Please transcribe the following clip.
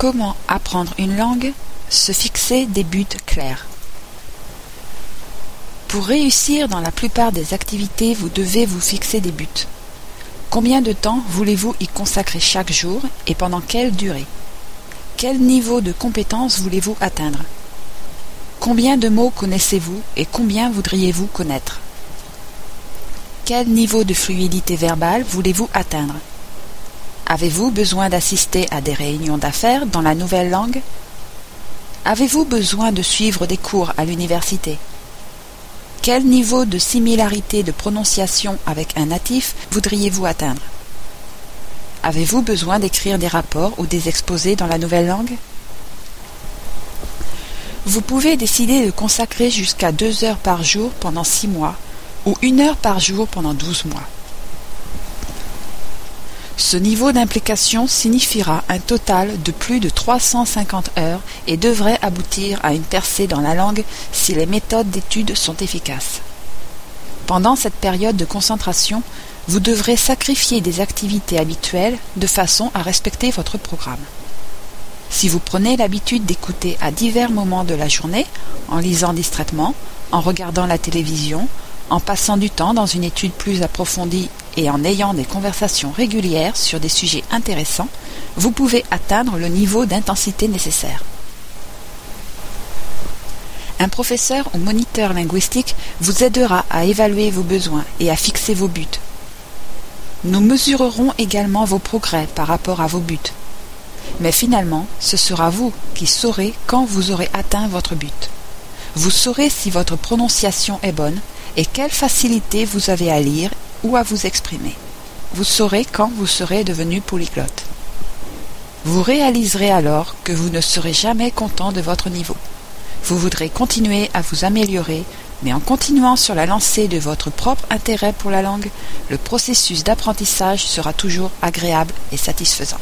Comment apprendre une langue Se fixer des buts clairs? Pour réussir dans la plupart des activités, vous devez vous fixer des buts. Combien de temps voulez-vous y consacrer chaque jour et pendant quelle durée? Quel niveau de compétence voulez-vous atteindre? Combien de mots connaissez-vous et combien voudriez-vous connaître? Quel niveau de fluidité verbale voulez-vous atteindre? Avez-vous besoin d'assister à des réunions d'affaires dans la nouvelle langue? Avez-vous besoin de suivre des cours à l'université? Quel niveau de similarité de prononciation avec un natif voudriez-vous atteindre? Avez-vous besoin d'écrire des rapports ou des exposés dans la nouvelle langue? Vous pouvez décider de consacrer jusqu'à deux heures par jour pendant six mois ou une heure par jour pendant douze mois. Ce niveau d'implication signifiera un total de plus de 350 heures et devrait aboutir à une percée dans la langue si les méthodes d'étude sont efficaces. Pendant cette période de concentration, vous devrez sacrifier des activités habituelles de façon à respecter votre programme. Si vous prenez l'habitude d'écouter à divers moments de la journée, en lisant distraitement, en regardant la télévision, en passant du temps dans une étude plus approfondie et en ayant des conversations régulières sur des sujets intéressants, vous pouvez atteindre le niveau d'intensité nécessaire. Un professeur ou moniteur linguistique vous aidera à évaluer vos besoins et à fixer vos buts. Nous mesurerons également vos progrès par rapport à vos buts. Mais finalement, ce sera vous qui saurez quand vous aurez atteint votre but. Vous saurez si votre prononciation est bonne et quelle facilité vous avez à lire ou à vous exprimer. Vous saurez quand vous serez devenu polyglotte. Vous réaliserez alors que vous ne serez jamais content de votre niveau. Vous voudrez continuer à vous améliorer, mais en continuant sur la lancée de votre propre intérêt pour la langue, le processus d'apprentissage sera toujours agréable et satisfaisant.